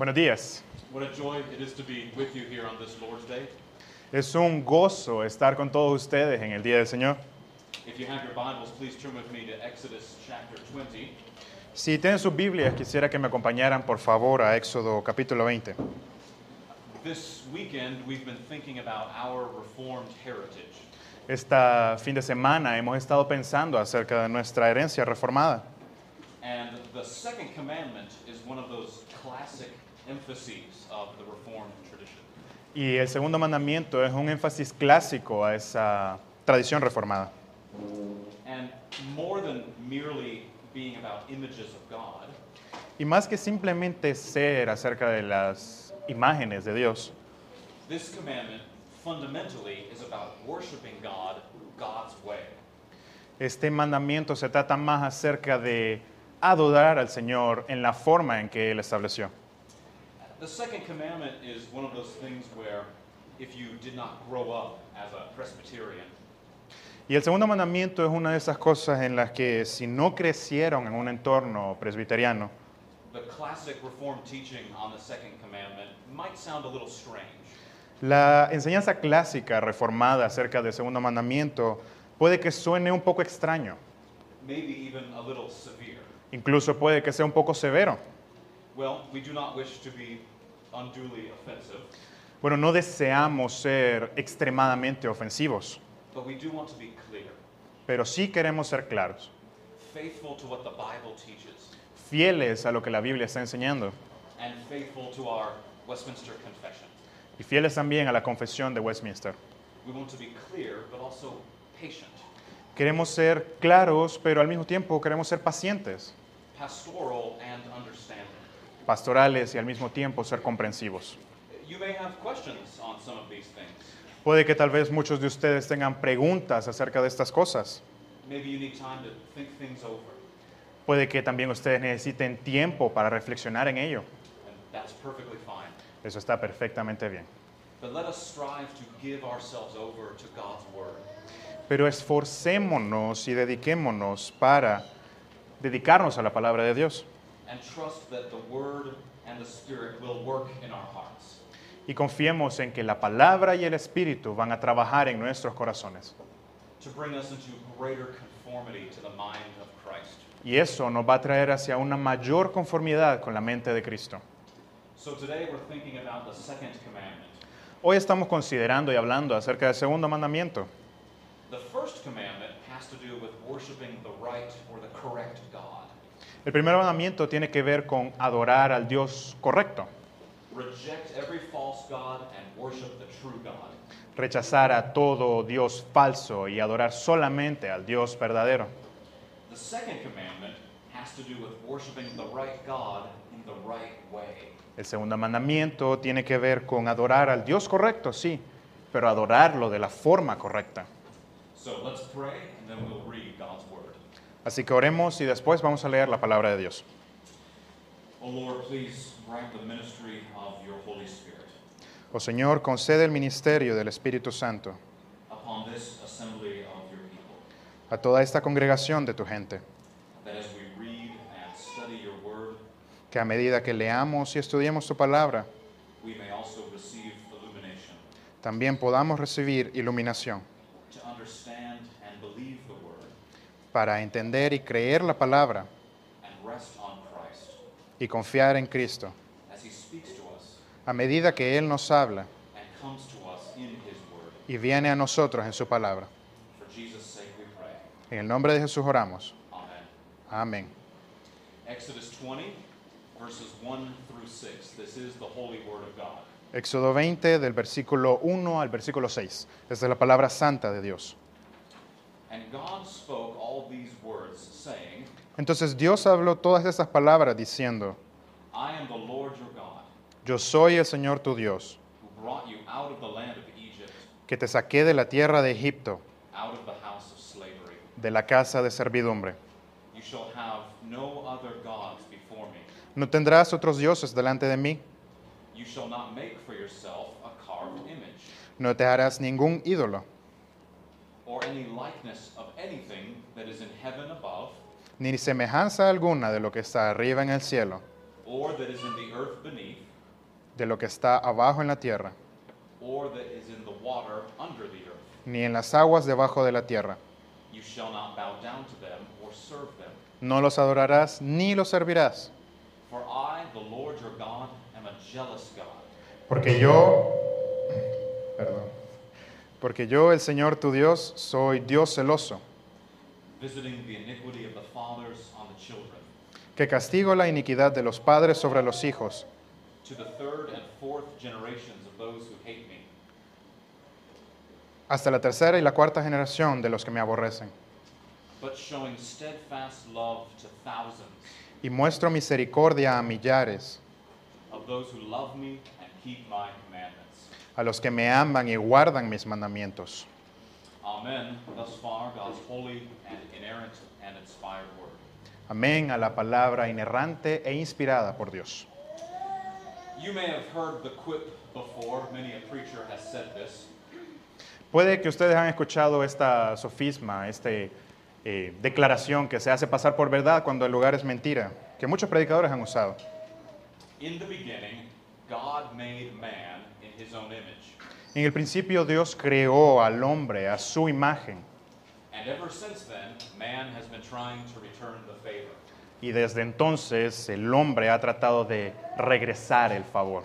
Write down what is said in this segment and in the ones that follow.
Buenos días. What a joy it is to be with you here on this Lord's Day. Es un gozo estar con todos ustedes en el Día del Señor. If you have your Bibles, please turn with me to Exodus chapter 20. Si tienen sus Biblias, quisiera que me acompañaran por favor a Éxodo capítulo 20. This weekend, we've been thinking about our Reformed heritage. Esta fin de semana hemos estado pensando acerca de nuestra herencia reformada. And the second commandment is one of those classic emphases of the Reformed tradition. Y el segundo mandamiento es un énfasis clásico a esa tradición reformada. And more than merely being about images of God, Y más que simplemente ser acerca de las imágenes de Dios, this commandment fundamentally is about worshiping God God's way. este mandamiento se trata más acerca de adorar al Señor en la forma en que Él estableció. The second commandment is one of those things where if you did not grow up as a Presbyterian, Y el segundo mandamiento es una de esas cosas en las que si no crecieron en un entorno presbiteriano, the classic Reformed teaching on the second commandment might sound a little strange. la enseñanza clásica reformada acerca del segundo mandamiento puede que suene un poco extraño, maybe even a little severe. incluso puede que sea un poco severo. Well, we do not wish to be unduly offensive, Bueno, no deseamos ser extremadamente ofensivos, but we do want to be clear, pero sí queremos ser claros, faithful to what the Bible teaches, fieles a lo que la Biblia está enseñando. And faithful to our Westminster Confession. y fieles también a la confesión de Westminster. We want to be clear, but also patient, Queremos ser claros, pero al mismo tiempo queremos ser pacientes, pastoral, and understanding. Pastorales y al mismo tiempo ser comprensivos. Puede que tal vez muchos de ustedes tengan preguntas acerca de estas cosas. Maybe you need time to think things over, Puede que también ustedes necesiten tiempo para reflexionar en ello. and that's perfectly fine. Eso está perfectamente bien. Pero esforcémonos y dediquémonos para dedicarnos a la palabra de Dios. And trust that the Word and the Spirit will work in our hearts. Y confiemos en que la palabra y el Espíritu van a trabajar en nuestros corazones. to bring us into greater conformity to the mind of Christ. Y eso nos va a traer hacia una mayor conformidad con la mente de Cristo. So today we're thinking about the second commandment. Hoy estamos considerando y hablando acerca del segundo mandamiento. The first commandment has to do with worshiping the right or the correct God. El primer mandamiento tiene que ver con adorar al Dios correcto, Reject every false God and worship the true God. rechazar a todo Dios falso y adorar solamente al Dios verdadero. The second commandment has to do with worshiping the right God in the right way. El segundo mandamiento tiene que ver con adorar al Dios correcto, sí, pero adorarlo de la forma correcta. So let's pray and then we'll read God's Word. Así que oremos y después vamos a leer la palabra de Dios. Oh Lord, please grant the ministry of your Holy Spirit Oh Señor, concede el ministerio del Espíritu Santo upon this assembly of your people, a toda esta congregación de tu gente, that as we read and study your word, que a medida que leamos y estudiemos tu palabra, we may also receive illumination. también podamos recibir iluminación to understand and believe the word para entender y creer la palabra y confiar en Cristo, a medida que Él nos habla y viene a nosotros en su palabra. En el nombre de Jesús oramos. Amén. Exodus 20, verses 1 through 6. This is the holy word of God. Éxodo 20 del versículo 1 al versículo 6. Esta es la palabra santa de Dios. And God spoke all these words, saying, Entonces Dios habló todas estas palabras diciendo, Yo soy el Señor tu Dios, who brought you out of the land of Egypt, que te saqué de la tierra de Egipto, out of the house of slavery. de la casa de servidumbre. You shall have no other gods before me. No tendrás otros dioses delante de mí, You shall not make for yourself a carved image, no te harás ningún ídolo, or any likeness of anything that is in heaven above, ni semejanza alguna de lo que está arriba en el cielo, or that is in the earth beneath, de lo que está abajo en la tierra, or that is in the water under the earth. ni en las aguas debajo de la tierra. You shall not bow down to them or serve them. No los adorarás ni los servirás. For I, the Lord your God, am a jealous God, Porque yo, perdón, porque yo, el Señor tu Dios, soy Dios celoso, que castigo la iniquidad de los padres sobre los hijos, hasta la tercera y la cuarta generación de los que me aborrecen. but showing steadfast love to thousands Y muestro misericordia a millares, of those who love me and keep my commandments. A los que me aman y guardan mis mandamientos. Amen. Thus far, God's holy and inerrant and inspired word. Amén a la palabra inerrante e inspirada por Dios. You may have heard the quip before. Many a preacher has said this. Puede que ustedes han escuchado esta sofisma, esta declaración que se hace pasar por verdad cuando el lugar es mentira, que muchos predicadores han usado. In the beginning, God made man his own image. En el principio Dios creó al hombre a su imagen And ever since then, man has been trying to return the favor. y desde entonces el hombre ha tratado de regresar el favor.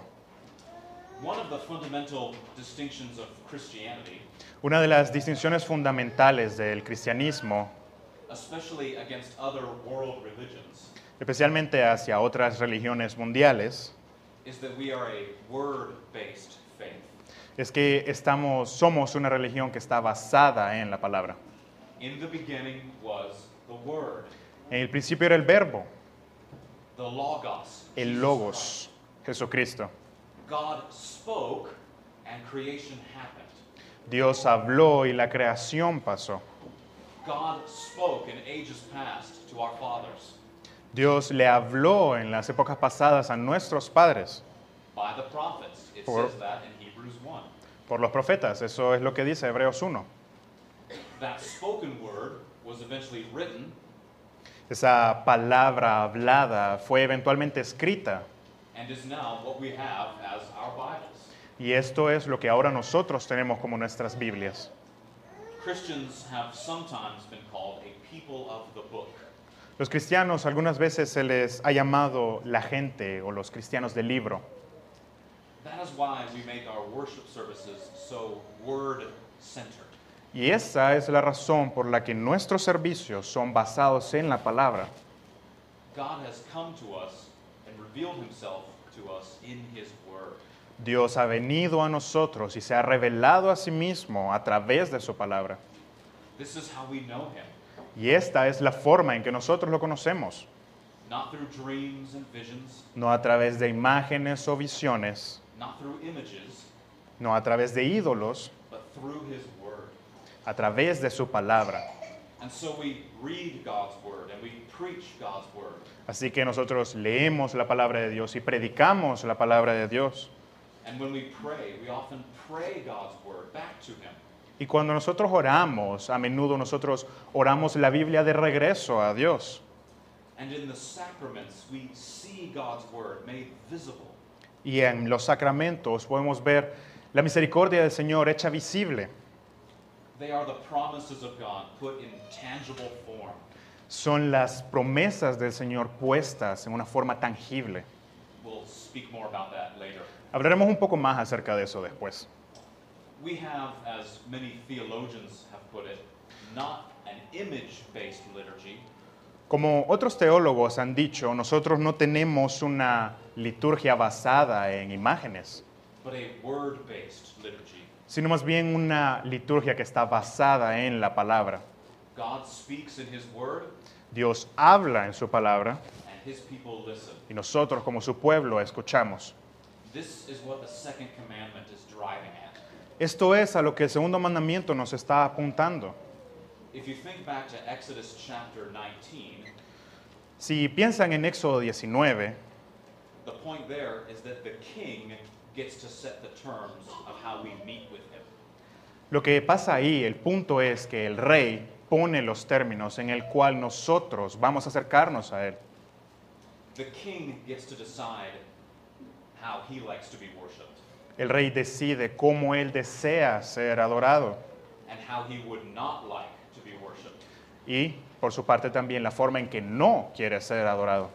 One of the fundamental distinctions of Christianity, Una de las distinciones fundamentales del cristianismo, especially against other world religions, especialmente hacia otras religiones mundiales, is that we are a word-based. Es que estamos, somos una religión que está basada en la palabra. In the beginning was the Word, En el principio era el verbo, the Logos, el logos, Jesucristo. God spoke and creation happened. Dios habló y la creación pasó. God spoke in ages past to our fathers Dios le habló en las épocas pasadas a nuestros padres by the prophets. Por- says that in Hebrews 1. por los profetas. Eso es lo que dice Hebreos 1. That spoken word was eventually written Esa palabra hablada fue eventualmente escrita and is now what we have as our Bibles. y esto es lo que ahora nosotros tenemos como nuestras Biblias. Christians have sometimes been called a people of the book. Los cristianos algunas veces se les ha llamado la gente o los cristianos del libro. That is why we make our worship services so word centered. Y esa es la razón por la que nuestros servicios son basados en la palabra. God has come to us and revealed himself to us in his word. Dios ha venido a nosotros y se ha revelado a sí mismo a través de su palabra. This is how we know him. Y esta es la forma en que nosotros lo conocemos, Not through dreams and visions, no a través de imágenes o visiones, not through images, no a través de ídolos, but through his word. a través de su palabra. And so we read God's word and we preach God's word. Así que nosotros leemos la palabra de Dios y predicamos la palabra de Dios. And when we pray, we often pray God's word back to him. Y cuando nosotros oramos, a menudo nosotros oramos la Biblia de regreso a Dios. And in the sacraments, we see God's word made visible. Y en los sacramentos podemos ver la misericordia del Señor hecha visible. They are the promises of God put in tangible form. Son las promesas del Señor puestas en una forma tangible. We'll speak more about that later. Hablaremos un poco más acerca de eso después. We have, as many theologians have put it, not an image based liturgy, Como otros teólogos han dicho, nosotros no tenemos una liturgia basada en imágenes, but a word based liturgy. sino más bien una liturgia que está basada en la palabra. God speaks in His word, Dios habla en su palabra and His people listen. y nosotros como su pueblo escuchamos. This is what the second commandment is driving at. Esto es a lo que el segundo mandamiento nos está apuntando. If you think back to Exodus chapter 19, Si piensan en Éxodo 19, the point there is that the king gets to set the terms of how we meet with him. lo que pasa ahí, el punto es que el rey pone los términos en el cual nosotros vamos a acercarnos a él. The king gets to decide how he likes to be worshipped El rey decide cómo él desea ser adorado and how he would not like to be worshipped. y, por su parte, también la forma en que no quiere ser adorado.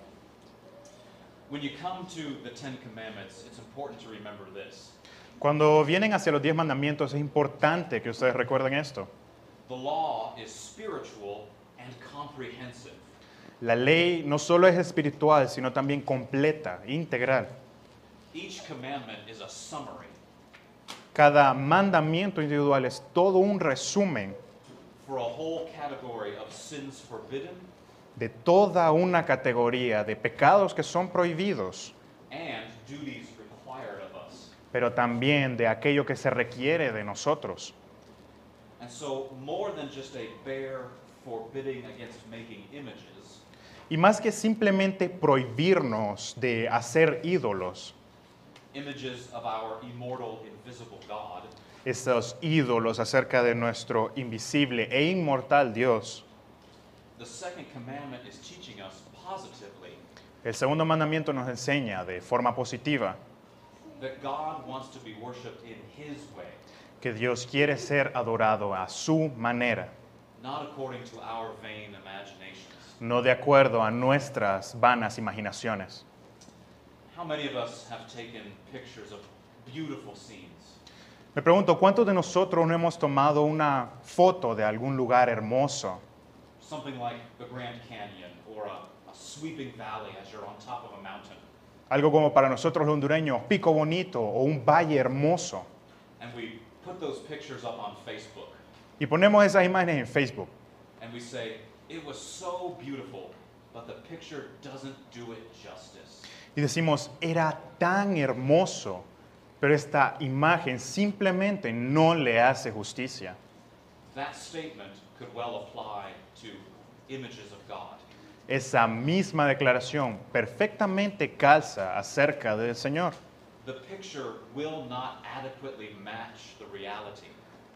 Cuando vienen hacia los diez mandamientos es importante que ustedes recuerden esto. The law is spiritual and comprehensive. La ley no solo es espiritual, sino también completa, integral. Each commandment is a summary Cada mandamiento individual es todo un resumen de toda una categoría de pecados que son prohibidos, and duties required of us. pero también de aquello que se requiere de nosotros. And so, more than just a bare forbidding against making images, Y más que simplemente prohibirnos de hacer ídolos, images of our immortal, invisible God, estos ídolos acerca de nuestro invisible e inmortal Dios, el segundo mandamiento nos enseña de forma positiva that God wants to be worshiped in His way, que Dios quiere ser adorado a su manera, not according to our vain imaginations. no de acuerdo a nuestras vanas imaginaciones. How many of us have taken pictures of beautiful scenes? Me pregunto, ¿cuántos de nosotros no hemos tomado una foto de algún lugar hermoso? Something like the Grand Canyon or a, a sweeping valley as you're on top of a mountain. Algo como para nosotros los hondureños, pico bonito o un valle hermoso. And we put those pictures up on Facebook Y ponemos esas imágenes en Facebook. and we say, it was so beautiful, but the picture doesn't do it justice. Y decimos, era tan hermoso, pero esta imagen simplemente no le hace justicia. That statement could well apply to images of God. Esa misma declaración perfectamente calza acerca del Señor. The picture will not adequately match the reality.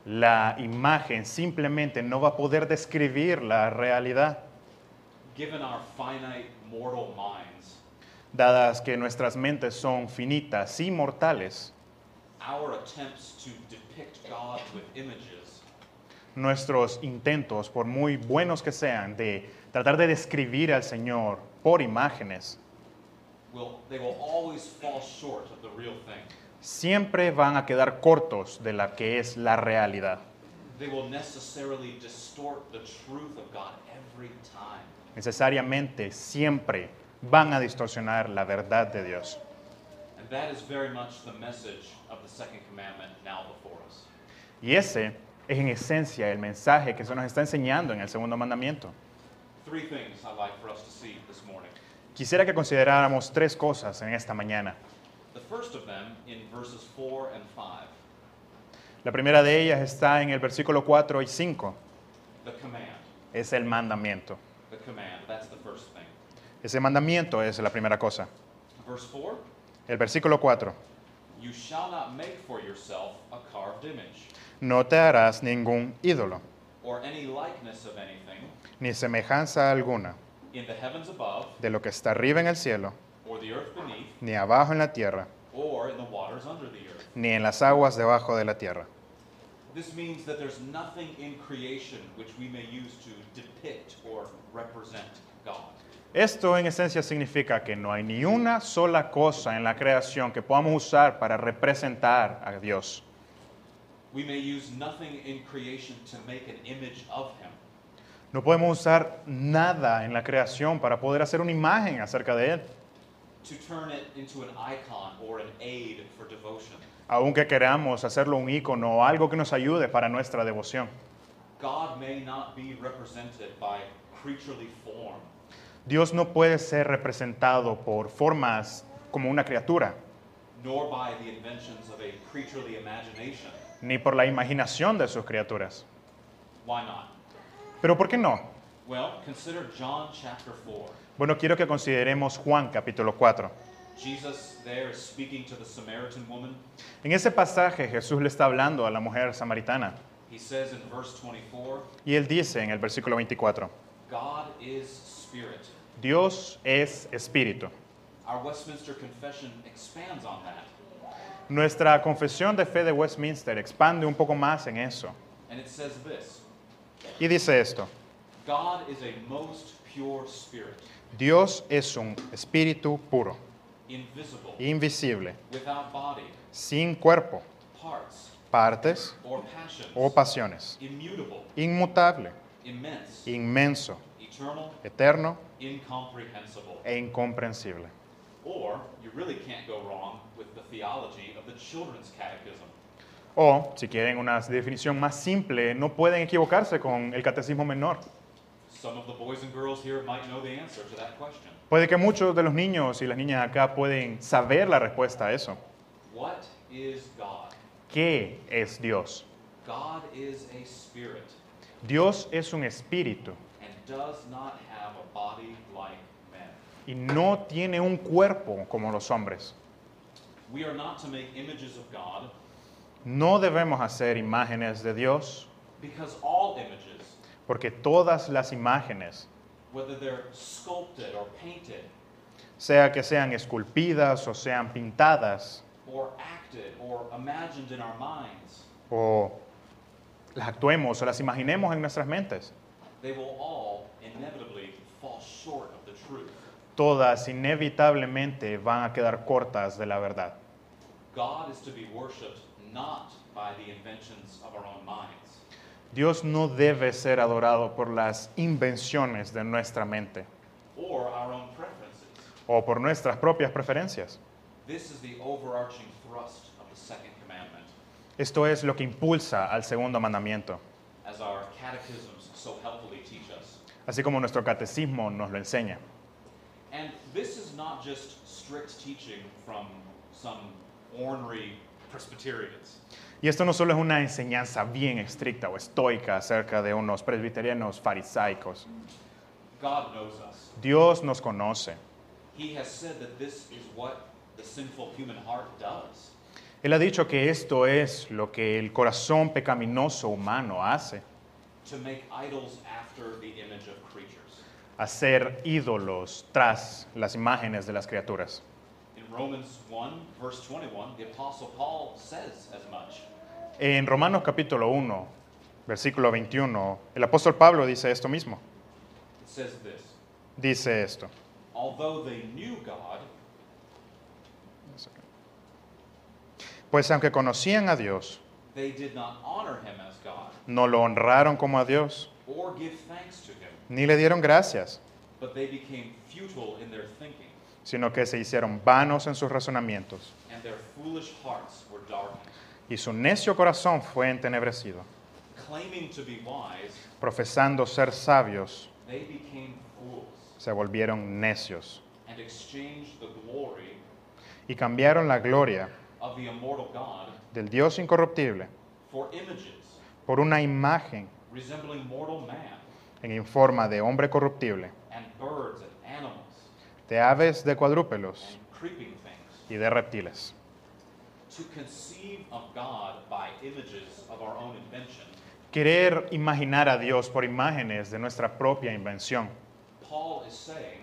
La imagen simplemente no va a poder describir la realidad, Given our finite mortal minds, dadas que nuestras mentes son finitas y mortales. our attempts to depict God with images Nuestros intentos, por muy buenos que sean, de tratar de describir al Señor por imágenes, will they will always fall short of the real thing. siempre van a quedar cortos de la que es la realidad. They will necessarily distort the truth of God every time. Necesariamente siempre van a distorsionar la verdad de Dios. And that is very much the message of the second commandment now before us. Y ese es en esencia el mensaje que se nos está enseñando en el segundo mandamiento. Three things I'd like for us to see this morning. Quisiera que consideráramos tres cosas en esta mañana. The first of them in verses 4 and 5, La primera de ellas está en el versículo 4 y 5. the command. Es el mandamiento. The command, that's the first thing. Ese mandamiento es la primera cosa. Verse 4 El versículo 4. You shall not make for yourself a carved image, No te harás ningún ídolo, or any likeness of anything ni semejanza alguna in the heavens above, de lo que está arriba en el cielo, or the earth beneath, ni abajo en la tierra, or in the waters under the earth. ni en las aguas debajo de la tierra. This means that there's nothing in creation which we may use to depict or represent God. Esto en esencia significa que no hay ni una sola cosa en la creación que podamos usar para representar a Dios. No podemos usar nada en la creación para poder hacer una imagen acerca de Él, to turn it into an icon or an aid for devotion. aunque queramos hacerlo un icono o algo que nos ayude para nuestra devoción. God may not be represented by creaturely form, Dios no puede ser representado por formas como una criatura, nor by the inventions of a creaturely imagination. Ni por la imaginación de sus criaturas. Why not? Pero ¿por qué no? Well, consider John chapter 4. Bueno, quiero que consideremos Juan capítulo 4. Jesus there is speaking to the Samaritan woman. En ese pasaje Jesús le está hablando a la mujer samaritana He says in verse 24, y él dice en el versículo 24, God is spirit, Dios es espíritu Our Westminster Confession expands on that, Nuestra confesión de fe de Westminster expande un poco más en eso. and it says this. Y dice esto, God is a most pure spirit, Dios es un espíritu puro, invisible, invisible, without body, sin cuerpo, parts, partes. Or passions, o pasiones, immutable, inmutable, immense, inmenso, eternal, eterno. E incomprensible. Or you really can't go wrong with the theology of the Children's Catechism. O, si quieren una definición más simple, no pueden equivocarse con el catecismo menor. Some of the boys and girls here might know the answer to that question. Puede que muchos de los niños y las niñas acá pueden saber la respuesta a eso. What is God? ¿Qué es Dios? God is a spirit Dios es un espíritu and does not have a body like. Y no tiene un cuerpo como los hombres. We are not to make images of God No debemos hacer imágenes de Dios because all images, porque todas las imágenes, whether they're sculpted or painted sea que sean esculpidas o sean pintadas or acted or imagined in our minds, o las actuemos o las imaginemos en nuestras mentes, they will all inevitably fall short of the truth. Todas inevitablemente van a quedar cortas de la verdad. God is to be worshipped not by the inventions of our own minds, Dios no debe ser adorado por las invenciones de nuestra mente or our own preferences. o por nuestras propias preferencias. This is the overarching thrust of the second commandment, Esto es lo que impulsa al segundo mandamiento, as our catechisms so helpfully teach us. así como nuestro catecismo nos lo enseña. And this is not just strict teaching from some ornery Presbyterians. Y esto no solo es una enseñanza bien estricta o estoica acerca de unos presbiterianos farisaicos. God knows us. Dios nos conoce. He has said that this is what the sinful human heart does. Él ha dicho que esto es lo que el corazón pecaminoso humano hace, To make idols after the image of creatures. Hacer ídolos tras las imágenes de las criaturas. In Romans 1, verse 21, the Apostle Paul says as much. En Romanos capítulo 1, versículo 21, el apóstol Pablo dice esto mismo. It says this Dice esto. Although they knew God, Pues aunque conocían a Dios, they did not honor him as God no lo honraron como a Dios, or give thanks to him, ni le dieron gracias, but they became futile in their thinking, sino que se hicieron vanos en sus razonamientos, and their foolish hearts were darkened. y su necio corazón fue entenebrecido. Claiming to be wise, Profesando ser sabios, they became fools se volvieron necios and exchanged the glory y cambiaron la gloria of the immortal God del Dios incorruptible for images por una imagen resembling mortal man en forma de hombre corruptible, and birds and animals de aves, de cuadrúpedos and creeping things. y de reptiles. To conceive of God by images of our own invention, Querer imaginar a Dios por imágenes de nuestra propia invención, Paul is saying,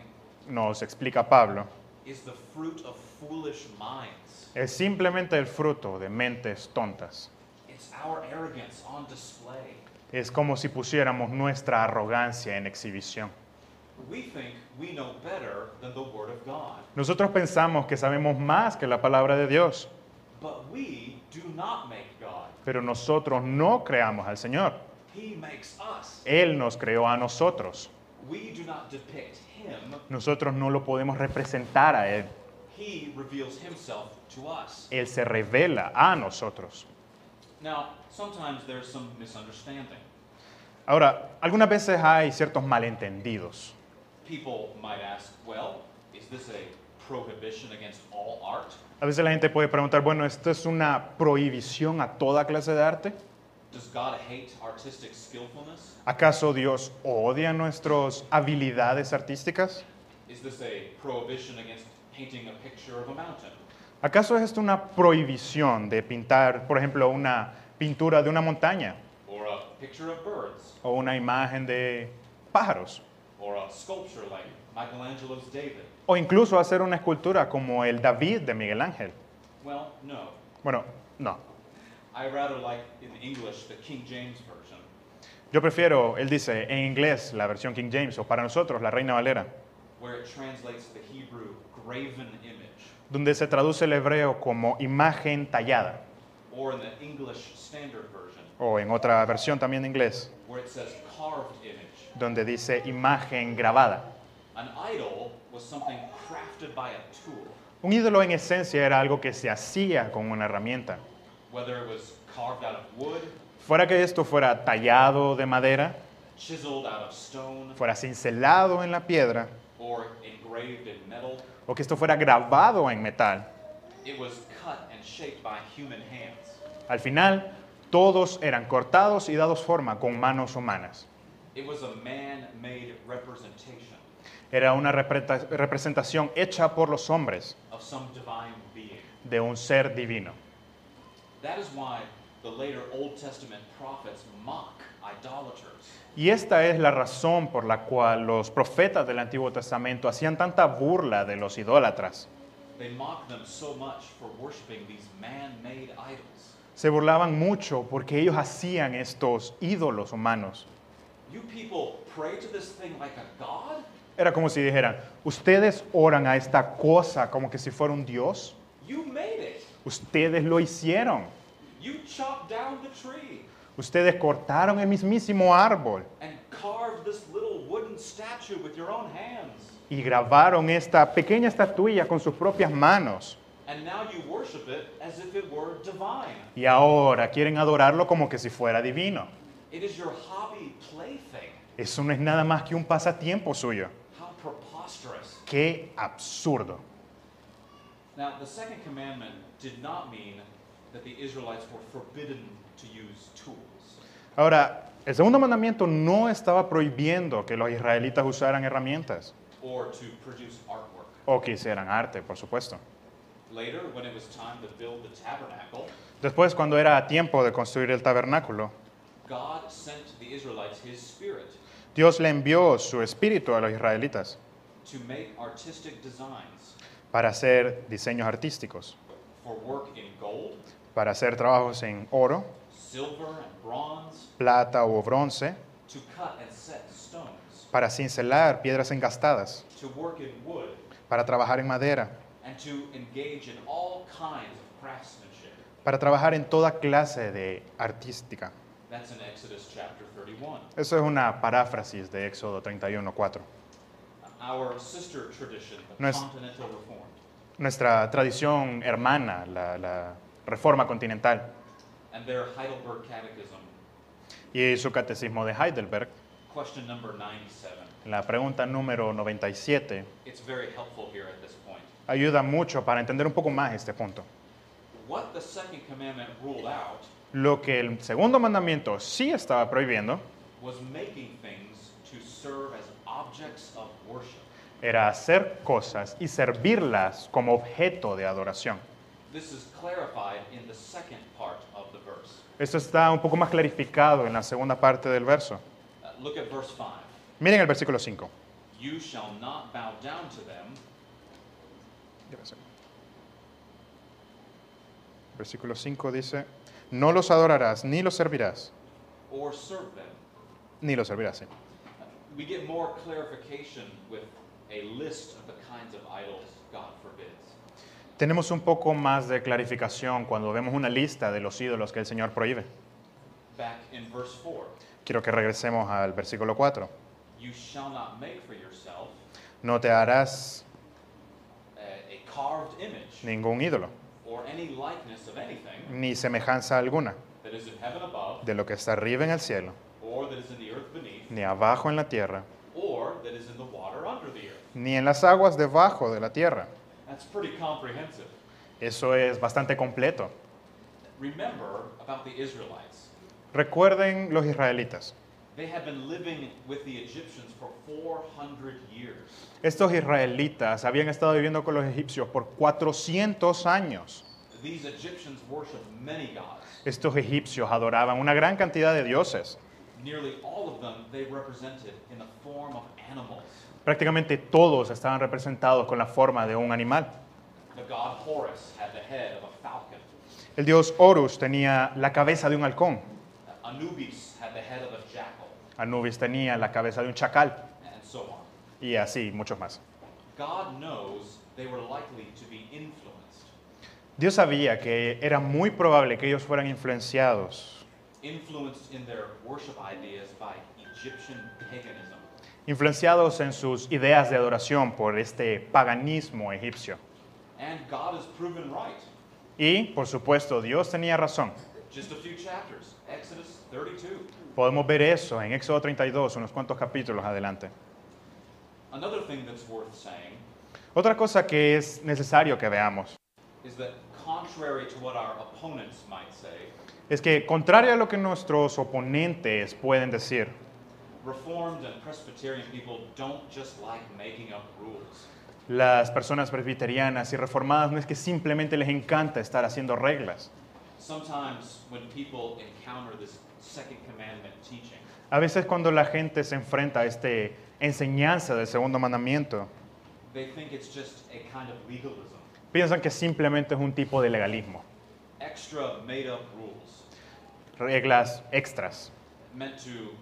nos explica Pablo, is the fruit of foolish minds. es simplemente el fruto de mentes tontas. It's our arrogance on display. Es como si pusiéramos nuestra arrogancia en exhibición. We think we know better than the Word of God, Nosotros pensamos que sabemos más que la palabra de Dios, but we do not make God. pero nosotros no creamos al Señor. Él nos creó a nosotros. We do not depict Him. Nosotros no lo podemos representar a Él. He reveals Himself to us. Él se revela a nosotros. Ahora, algunas veces hay ciertos malentendidos. People might ask, well, is this a prohibition against all art? A veces la gente puede preguntar, bueno, ¿esto es una prohibición a toda clase de arte? Does God hate artistic skillfulness? ¿Acaso Dios odia nuestras habilidades artísticas? Is this a prohibition against painting a picture of a mountain? ¿Acaso es esto una prohibición de pintar, por ejemplo, una pintura de una montaña Or a picture of birds? o una imagen de pájaros Or a sculpture like Michelangelo's David. O incluso hacer una escultura como el David de Miguel Ángel. Well, no. Bueno, no. I rather like in English the King James version, Yo prefiero, él dice, en inglés la versión King James o para nosotros la Reina Valera, where it translates the Hebrew graven image, donde se traduce el hebreo como imagen tallada. or in the English Standard Version, O en otra versión también de inglés, where it says carved image. donde dice imagen grabada. An idol was something crafted by a tool, Un ídolo en esencia era algo que se hacía con una herramienta. whether it was carved out of wood, Fuera que esto fuera tallado de madera, chiseled out of stone, fuera cincelado en la piedra, or engraved in metal. o que esto fuera grabado en metal, It was cut and shaped by human hands. al final todos eran cortados y dados forma con manos humanas. It was a man-made representation Era una repreta- representación hecha por los hombres of some divine being. de un ser divino. That is why the later Old Testament prophets mock. Y esta es la razón por la cual los profetas del Antiguo Testamento hacían tanta burla de los idólatras. They mock them so much for worshiping these man-made idols. Se burlaban mucho porque ellos hacían estos ídolos humanos. You people pray to this thing like a god? Era como si dijeran, ustedes oran a esta cosa como que si fuera un dios. Ustedes lo hicieron. Ustedes cortaron el mismísimo árbol and carved this little wooden statue with your own hands. y grabaron esta pequeña estatuilla con sus propias manos. And now you worship it as if it were divine. Y ahora quieren adorarlo como que si fuera divino. It is your hobby plaything. Eso no es nada más que un pasatiempo suyo. How preposterous. Qué absurdo. Now, the second commandment did not mean that the Israelites were forbidden to use tools. Ahora, el segundo mandamiento no estaba prohibiendo que los israelitas usaran herramientas or to produce artwork. o que hicieran arte, por supuesto. Later, when it was time to build the tabernacle, Después, cuando era tiempo de construir el tabernáculo, God sent the Israelites His Spirit Dios le envió su espíritu a los israelitas to make artistic designs para hacer diseños artísticos, for work in gold, para hacer trabajos en oro, silver, and bronze, plata o bronce, to cut and set stones, para cincelar piedras engastadas, to work in wood, para trabajar en madera, and to engage in all kinds of craftsmanship. para trabajar en toda clase de artística. That's in Exodus chapter 31. Eso es una paráfrasis de Éxodo 31.4. Our sister tradition, the Continental Nuestra tradición hermana, la, la Reforma Continental and their Heidelberg Catechism, y su catecismo de Heidelberg, question number 97. la pregunta número 97, It's very helpful here at this point. ayuda mucho para entender un poco más este punto. What the second commandment ruled out Lo que el segundo mandamiento sí estaba prohibiendo was making things to serve as objects of worship. era hacer cosas y servirlas como objeto de adoración. This is clarified in the second part of the verse. Esto está un poco más clarificado en la segunda parte del verso. Uh, look at verse 5. Miren el versículo 5. You shall not bow down to them, Versículo 5 dice, no los adorarás ni los servirás, or serve them. ni los servirás. sí. We get more clarification with a list of the kinds of idols God forbids. Tenemos un poco más de clarificación cuando vemos una lista de los ídolos que el Señor prohíbe. Back in verse 4, Quiero que regresemos al versículo 4. you shall not make for yourself No te harás a, a carved image ningún ídolo, or any likeness of anything ni semejanza alguna that is in heaven above, de lo que está arriba en el cielo, or that is in the earth beneath, ni abajo en la tierra, or that is in the water under the earth. ni en las aguas debajo de la tierra. That's pretty comprehensive. Eso es bastante completo. Remember about the Israelites. Recuerden los israelitas. They had been living with the Egyptians for 400 years. Estos israelitas habían estado viviendo con los egipcios por 400 años. These Egyptians worshiped many gods. Estos egipcios adoraban una gran cantidad de dioses. nearly all of them they represented in the form of animals. Prácticamente todos estaban representados con la forma de un animal. The god Horus had the head of a falcon. El dios Horus tenía la cabeza de un halcón. Anubis had the head of a jackal, Anubis tenía la cabeza de un chacal. and so on. Y así, muchos más. God knows they were likely to be influenced. Dios sabía que era muy probable que ellos fueran influenciados, Influenced in their worship ideas by Egyptian paganism. Influenciados en sus ideas de adoración por este paganismo egipcio. And God is proven right. Y, por supuesto, Dios tenía razón. Just a few chapters, Exodus 32. Podemos ver eso en Éxodo 32, unos cuantos capítulos adelante. Another thing that's worth saying Otra cosa que es necesario que veamos is that contrary to what our opponents might say, es que, contrario a lo que nuestros oponentes pueden decir, Reformed and Presbyterian people don't just like making up rules. las personas presbiterianas y reformadas no es que simplemente les encanta estar haciendo reglas. Sometimes when people encounter this second commandment teaching, A veces cuando la gente se enfrenta a esta enseñanza del segundo mandamiento, they think it's just a kind of legalism, piensan que simplemente es un tipo de legalismo, extra made up rules reglas extras, meant to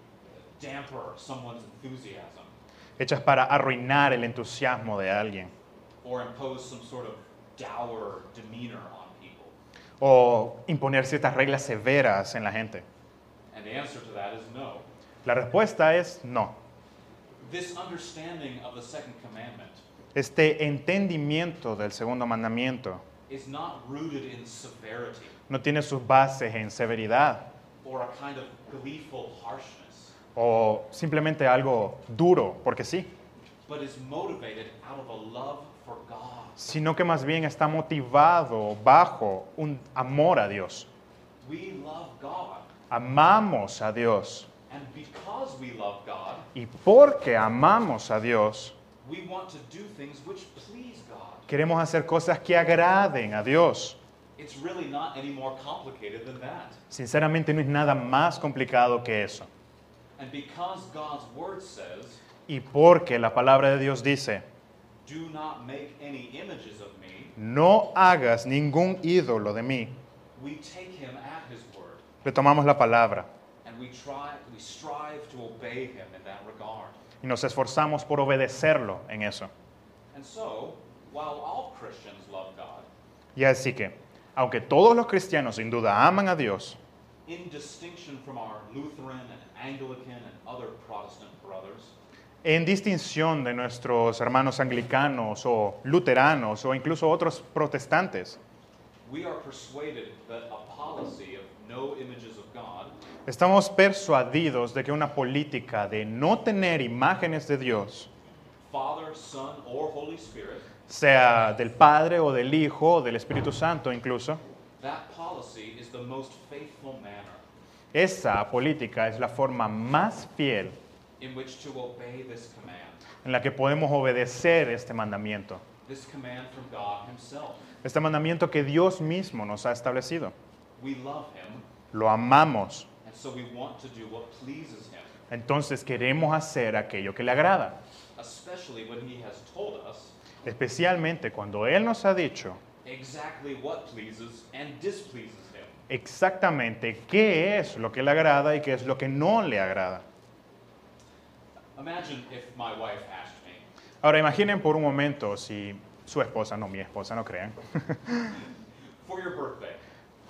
damper someone's enthusiasm hechas para arruinar el entusiasmo de alguien or impose some sort of dour demeanor on people. o imponer ciertas reglas severas en la gente. And the answer to that is no. La respuesta es no. This understanding of the second commandment Este entendimiento del segundo mandamiento is not rooted in severity no tiene sus bases en severidad or a kind of gleeful harshness, o simplemente algo duro, porque sí, but is motivated out of a love for God. sino que más bien está motivado bajo un amor a Dios. We love God, Amamos a Dios. and because we love God, Y porque amamos a Dios, we want to do things which please God. queremos hacer cosas que agraden a Dios. It's really not any more complicated than that. Sinceramente no es nada más complicado que eso. And because God's word says, Y porque la palabra de Dios dice, do not make any images of me, no hagas ningún ídolo de mí, we take him at his word le tomamos la palabra and we try we strive to obey him in that regard. y nos esforzamos por obedecerlo en eso. And so, while all Christians love God, Y así que, aunque todos los cristianos sin duda aman a Dios, in distinction from our Lutheran and Anglican and other Protestant brothers, en distinción de nuestros hermanos anglicanos o luteranos o incluso otros protestantes, we are persuaded that a policy of no images of God estamos persuadidos de que una política de no tener imágenes de Dios, Father, Son, or Holy Spirit, sea del Padre o del Hijo o del Espíritu Santo incluso, that policy is the most faithful manner esa política es la forma más fiel in which to obey this command. en la que podemos obedecer este mandamiento. This command from God Himself. Este mandamiento que Dios mismo nos ha establecido. We love Him, Lo amamos, and so we want to do what pleases Him, entonces queremos hacer aquello que le agrada. especially when He has told us Especialmente cuando Él nos ha dicho exactly what pleases and displeases. Exactamente qué es lo que le agrada y qué es lo que no le agrada. Imagine if my wife asked me, Ahora imaginen por un momento si su esposa, no mi esposa, no crean, for your birthday,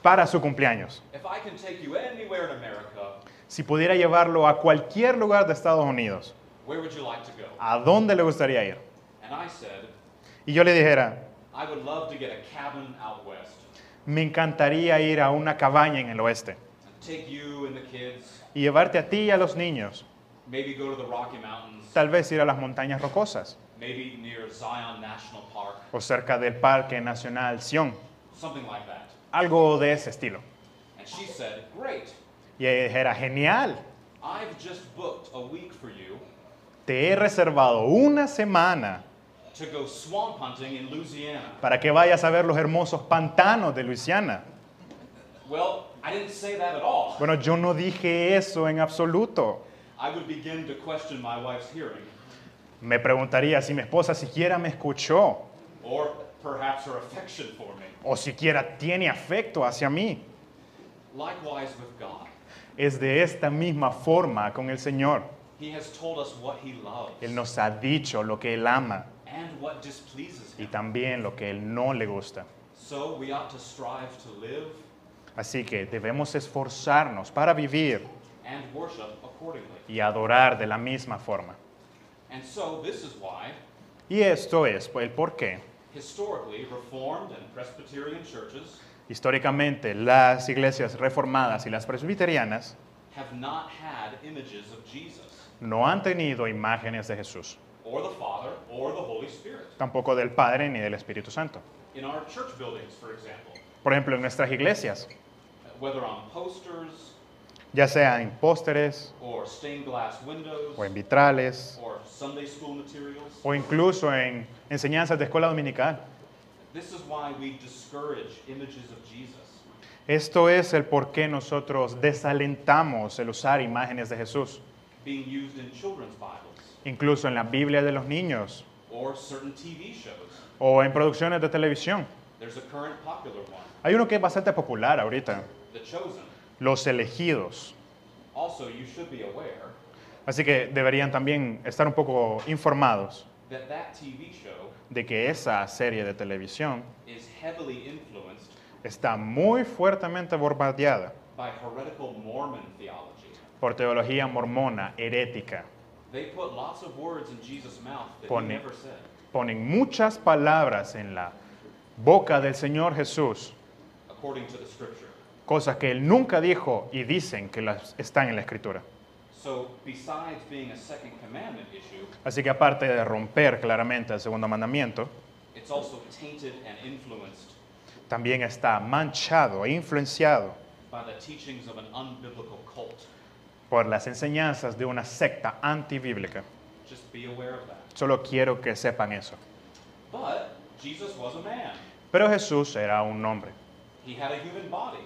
para su cumpleaños, if I can take you anywhere in America, si pudiera llevarlo a cualquier lugar de Estados Unidos, where would you like to go? ¿a dónde le gustaría ir? And I said, Y yo le dijera, I would love to get a cabin out west me encantaría ir a una cabaña en el oeste. And take you and the kids, y llevarte a ti y a los niños, maybe go to the Rocky Mountains, tal vez ir a las montañas rocosas. Maybe near Zion National Park, o cerca del Parque Nacional Sion, something like that. algo de ese estilo. And she said, Great, Y ella dijera, genial, I've just booked a week for you. Te he reservado una semana to go swamp hunting in Louisiana. para que vayas a ver los hermosos pantanos de Luisiana. Well, I didn't say that at all. Bueno, yo no dije eso en absoluto. I would begin to question my wife's hearing, Me preguntaría si mi esposa siquiera me escuchó or perhaps her affection for me. o siquiera tiene afecto hacia mí. Likewise with God. Es de esta misma forma con el Señor. He has told us what He loves Él nos ha dicho lo que Él ama and what displeases y Him. también lo que Él no le gusta. So we ought to strive to live Así que debemos esforzarnos para vivir and worship accordingly. y adorar de la misma forma. And so this is why, Y esto es el por qué. historically, Reformed and Presbyterian churches Históricamente, las iglesias reformadas y las presbiterianas have not had images of Jesus, no han tenido imágenes de Jesús, or the Father, or the Holy Spirit. tampoco del Padre ni del Espíritu Santo. In our church buildings, for example, Por ejemplo, en nuestras iglesias, whether on posters, ya sea en pósteres or stained glass windows, o en vitrales or Sunday school materials. o incluso en enseñanzas de escuela dominical. This is why we discourage images of Jesus. Esto es el por qué nosotros desalentamos el usar imágenes de Jesús, being used in children's Bibles incluso en la Biblia de los niños or certain TV shows. o en producciones de televisión. There's a current popular one, Hay uno que es bastante popular ahorita, The Chosen. Los elegidos. Also, you should be aware Así que deberían también estar un poco informados that that TV show de que esa serie de televisión is heavily influenced está muy fuertemente bombardeada by heretical Mormon theology. por teología mormona herética. They put lots of words in Jesus' mouth that Pone- he never said. Ponen muchas palabras en la boca del Señor Jesús, according to the scripture. cosas que Él nunca dijo y dicen que las están en la Escritura. So, besides being a second commandment issue, Así que aparte de romper claramente el segundo mandamiento, it's also tainted and influenced también está manchado e influenciado por las enseñanzas de una secta antibíblica. Just be aware of that. Solo quiero que sepan eso. But Jesus was a man. Pero Jesús era un hombre. He had a human body.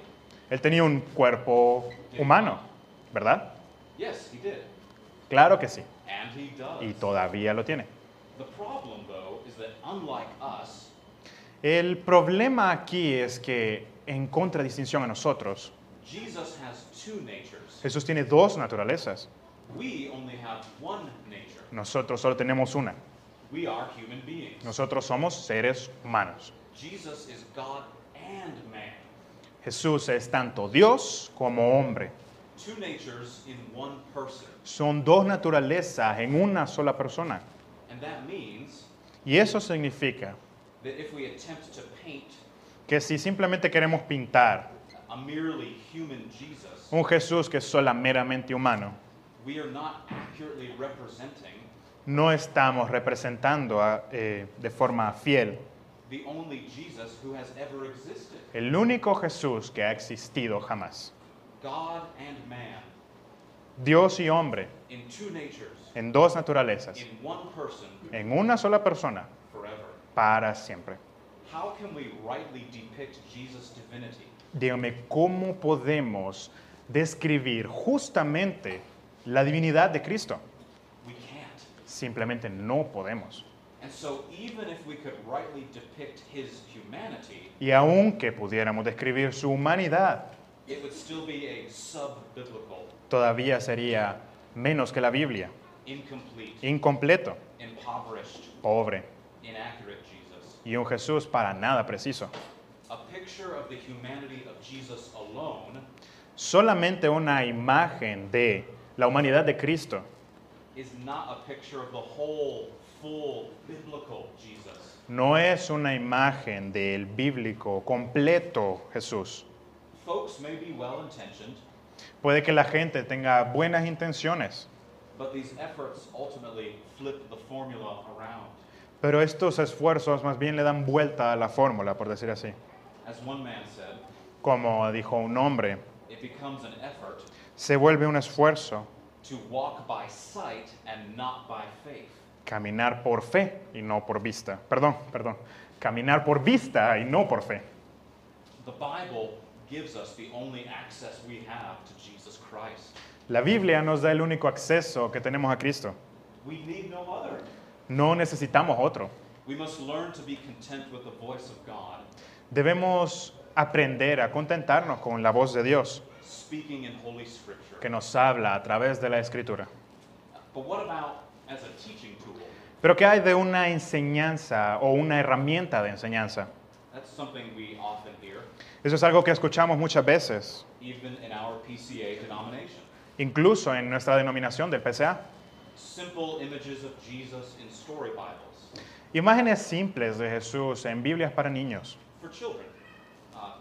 Él tenía un cuerpo humano, ¿verdad? Yes, he did. Claro que sí. And he does. Y todavía lo tiene. The problem, though, is that unlike us, El problema aquí es que, en contradistinción a nosotros, Jesus has. Jesús tiene dos naturalezas. We only have one nature. Nosotros solo tenemos una. We are human beings. Nosotros somos seres humanos. Jesus is God and man. Jesús es tanto Dios como hombre. Two natures in one person. Son dos naturalezas en una sola persona. Y eso significa that if we attempt to paint que si simplemente queremos pintar un Jesús que es meramente humano, we are not accurately representing no estamos representando a- eh, de forma fiel the only Jesus who has ever existed. el único Jesús que ha existido jamás. God and man Dios y hombre in two natures, en dos naturalezas, in one person en una sola persona, forever. para siempre. How can we rightly depict Jesus' divinity? Dígame, ¿cómo podemos describir justamente la divinidad de Cristo? We can't. Simplemente no podemos. And so, even if we could rightly depict his humanity, Y aunque pudiéramos describir su humanidad, it would still be a sub biblical, todavía sería menos que la Biblia, incomplete, incompleto, impoverished, pobre, inaccurate Jesus. y un Jesús para nada preciso. Solamente una imagen de la humanidad de Cristo is not a picture of the whole, full, biblical Jesus. no es una imagen del bíblico completo Jesús. Folks may be well intentioned, Puede que la gente tenga buenas intenciones, pero estos esfuerzos más bien le dan vuelta a la fórmula, por decir así. Como dijo un hombre, it becomes an effort se vuelve un esfuerzo to walk by sight and not by faith. caminar por fe y no por vista. Perdón, perdón. Caminar por vista y no por fe. The Bible gives us the only access we have to Jesus Christ. La Biblia nos da el único acceso que tenemos a Cristo. We need no other. No necesitamos otro. We must learn to be content with the voice of God, Debemos aprender a contentarnos con la voz de Dios que nos habla a través de la Escritura. Pero ¿qué hay de una enseñanza o una herramienta de enseñanza? That's something we often hear, Eso es algo que escuchamos muchas veces, even in our PCA denomination. incluso en nuestra denominación del PCA. Simple images of Jesus in story Bibles Imágenes simples de Jesús en Biblias para niños. for children,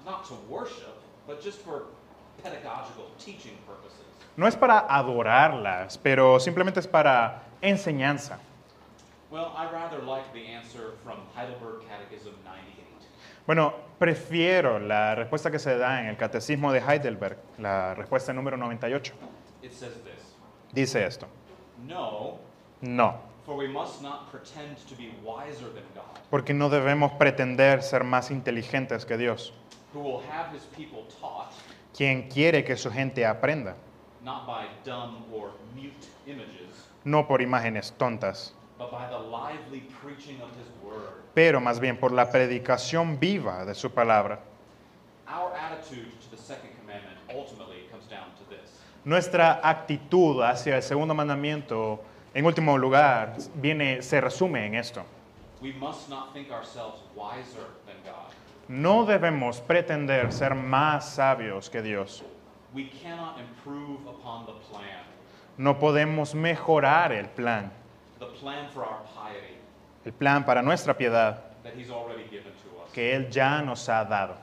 not to worship, but just for pedagogical teaching purposes. No es para adorarlas, pero simplemente es para enseñanza. Well, I rather like the answer from Heidelberg Catechism 98. Bueno, prefiero la respuesta que se da en el Catecismo de Heidelberg, la respuesta número 98. It says this Dice esto. No, No, for we must not pretend to be wiser than God, porque no debemos pretender ser más inteligentes que Dios, who will have his people taught quien quiere que su gente aprenda, not by dumb or mute images, no por imágenes tontas, but by the lively preaching of his word. pero más bien por la predicación viva de su palabra. Our attitude to the second commandment ultimately comes down to this Nuestra actitud hacia el segundo mandamiento, en último lugar, viene, se resume en esto. we must not think ourselves wiser. No debemos pretender ser más sabios que Dios. We cannot improve upon the plan, No podemos mejorar el plan, the plan for our piety el plan para nuestra piedad that he's already given to us. que Él ya nos ha dado.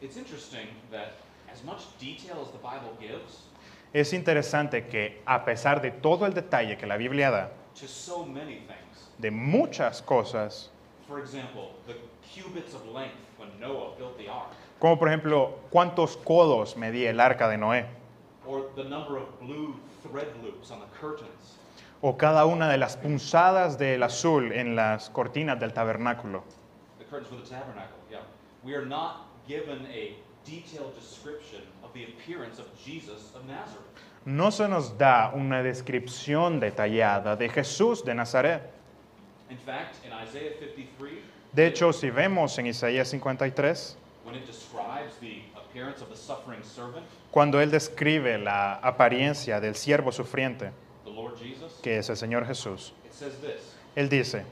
It's interesting that as much detail as the Bible gives Es interesante que a pesar de todo el detalle que la Biblia da, to so many things, de muchas cosas, example, the cubits of length when Noah built the ark, como por ejemplo cuántos codos medía el arca de Noé, or the number of blue thread loops on the curtains, o cada una de las punzadas del azul en las cortinas del tabernáculo. the curtains for the tabernacle, yeah. We are not given a detailed description of the appearance of Jesus of Nazareth. No se nos da una descripción detallada de Jesús de Nazaret. In fact, in Isaiah 53, De hecho, si vemos en Isaías 53, when it describes the appearance of the suffering servant, cuando Él describe la apariencia del siervo sufriente, que es el Señor Jesús, Él dice,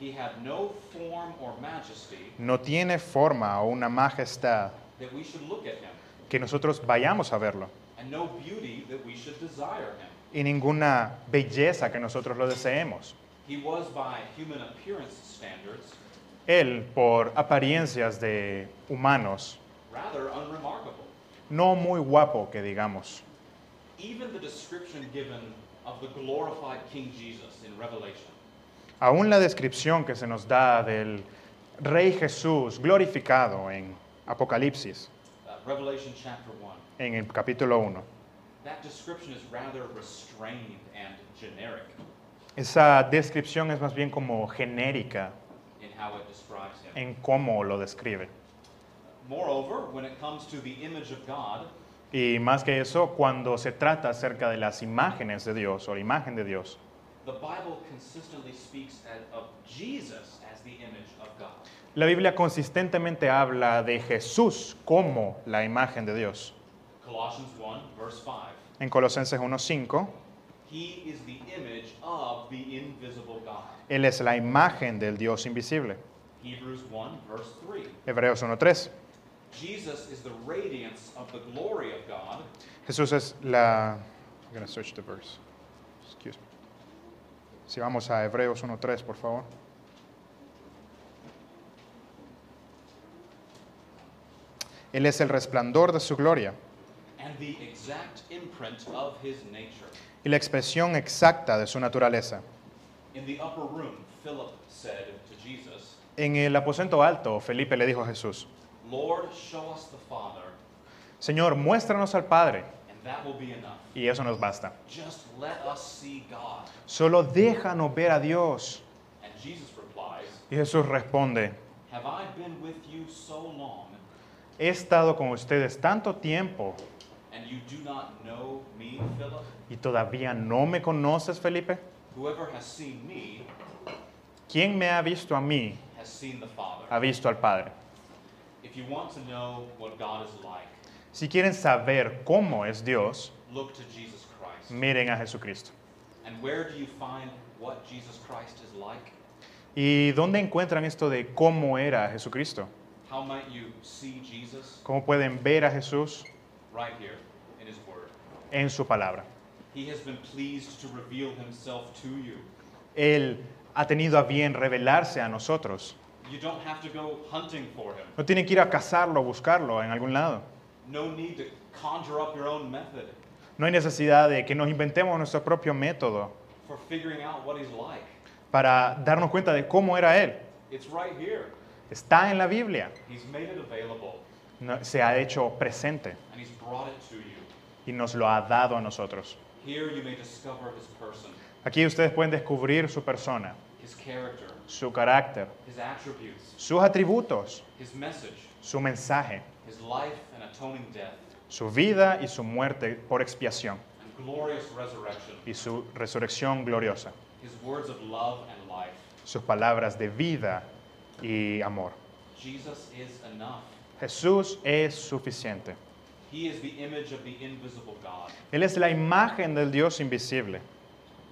He had no form or majesty no tiene forma o una majestad that we should look at him, que nosotros vayamos a verlo, and no beauty that we should desire him. y ninguna belleza que nosotros lo deseemos. Él, por apariencias de humanos, no muy guapo que digamos. Aún la descripción que se nos da del Rey Jesús glorificado en Apocalipsis, uh, Revelation chapter 1. en el capítulo 1, That description is rather restrained and generic. Esa descripción es más bien como genérica in how it describes him. en cómo lo describe. Moreover, when it comes to the image of God, Y más que eso, cuando se trata acerca de las imágenes de Dios o la imagen de Dios, the Bible consistently speaks of Jesus as the image of God. la Biblia consistentemente habla de Jesús como la imagen de Dios. Colossians 1, verse 5. En Colosenses 1.5, He is the image of the invisible God. Él es la imagen del Dios invisible. Hebrews 1, verse 3. Hebreos 1.3, Jesus is the radiance of the glory of God Jesús es la... I'm gonna switch the verse. Excuse me. Si vamos a Hebreos 1.3, por favor. Él es el resplandor de su gloria and the exact imprint of his nature. Y la expresión exacta de su naturaleza. In the upper room, Philip said to Jesus, En el aposento alto, Felipe le dijo a Jesús, Lord, show us the Father, Señor, muéstranos al Padre, and that will be enough. y eso nos basta. Just let us see God. Solo déjanos ver a Dios. And Jesus replies, Y Jesús responde, Have I been with you so long, he estado con ustedes tanto tiempo and you do not know me, Philip? y todavía no me conoces, Felipe. Whoever has seen me ¿Quién me ha visto a mí has seen the Father. ha visto al Padre? If you want to know what God is like, Si quieren saber cómo es Dios, look to Jesus Christ. miren a Jesucristo. And where do you find what Jesus Christ is like? ¿Y dónde encuentran esto de cómo era Jesucristo? How might you see Jesus? ¿Cómo pueden ver a Jesús Right here in His Word. en su palabra? He has been pleased to reveal Himself to you. Él ha tenido a bien revelarse a nosotros. You don't have to go hunting for Him. No tienen que ir a cazarlo, buscarlo en algún lado. No need to conjure up your own method No hay necesidad de que nos inventemos nuestro propio método for figuring out what He's like. para darnos cuenta de cómo era Él. It's right here. Está en la Biblia, He's made it available no- se ha hecho presente and He's brought it to you. y nos lo ha dado a nosotros. Here you may discover His person, Aquí ustedes pueden descubrir su persona, su carácter, sus atributos, su mensaje, His life and atoning death, su vida y su muerte por expiación and glorious resurrection, y su resurrección gloriosa, His words of love and life. sus palabras de vida y amor. Jesus is enough. Jesús es suficiente. He is the image of the invisible God. Él es la imagen del Dios invisible.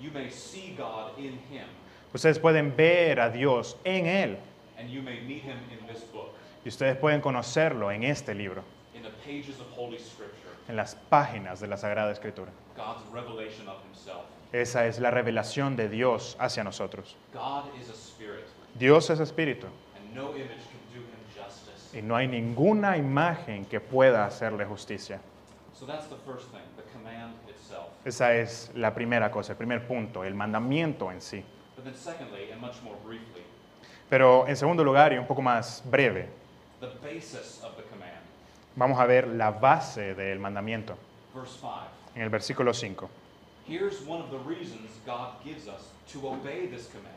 You may see God in Him, Ustedes pueden ver a Dios en Él and you may meet Him in this book, y ustedes pueden conocerlo en este libro, in the pages of Holy Scripture, en las páginas de la Sagrada Escritura. God's revelation of Himself. Esa es la revelación de Dios hacia nosotros. God is a spirit, Dios es espíritu and no image can. Y no hay ninguna imagen que pueda hacerle justicia. So that's the first thing, the command itself. Esa es la primera cosa, el primer punto, el mandamiento en sí. But then, secondly, and much more briefly, Pero en segundo lugar, y un poco más breve, the basis of the command. vamos a ver la base del mandamiento Verse 5. en el versículo 5. Here's one of the reasons God gives us to obey this command.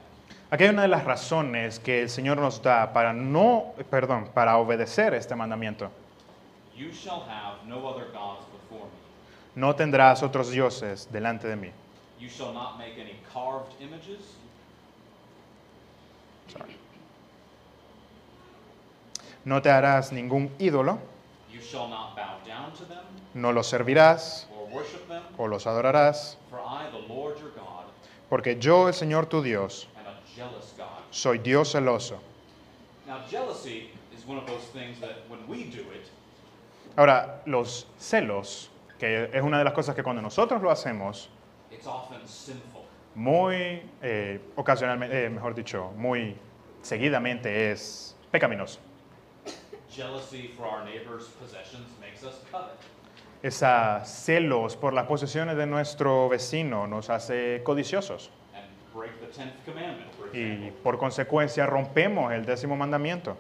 Aquí hay una de las razones que el Señor nos da para no, perdón, para obedecer este mandamiento. You shall have no other gods before me. No tendrás otros dioses delante de mí. You shall not make any carved images, Sorry. No te harás ningún ídolo, you shall not bow down to them no los servirás or worship them, o los adorarás, for I, the Lord your God, porque yo, el Señor tu Dios, jealous God. soy Dios celoso. Now, jealousy is one of those things that when we do it, Ahora, los celos, que es una de las cosas que cuando nosotros lo hacemos, it's often sinful. muy eh, ocasionalmente, eh, mejor dicho, muy seguidamente es pecaminoso. Jealousy for our neighbor's possessions makes us covet. Esa celos por las posesiones de nuestro vecino nos hace codiciosos break the tenth commandment, for y por consecuencia rompemos el décimo mandamiento.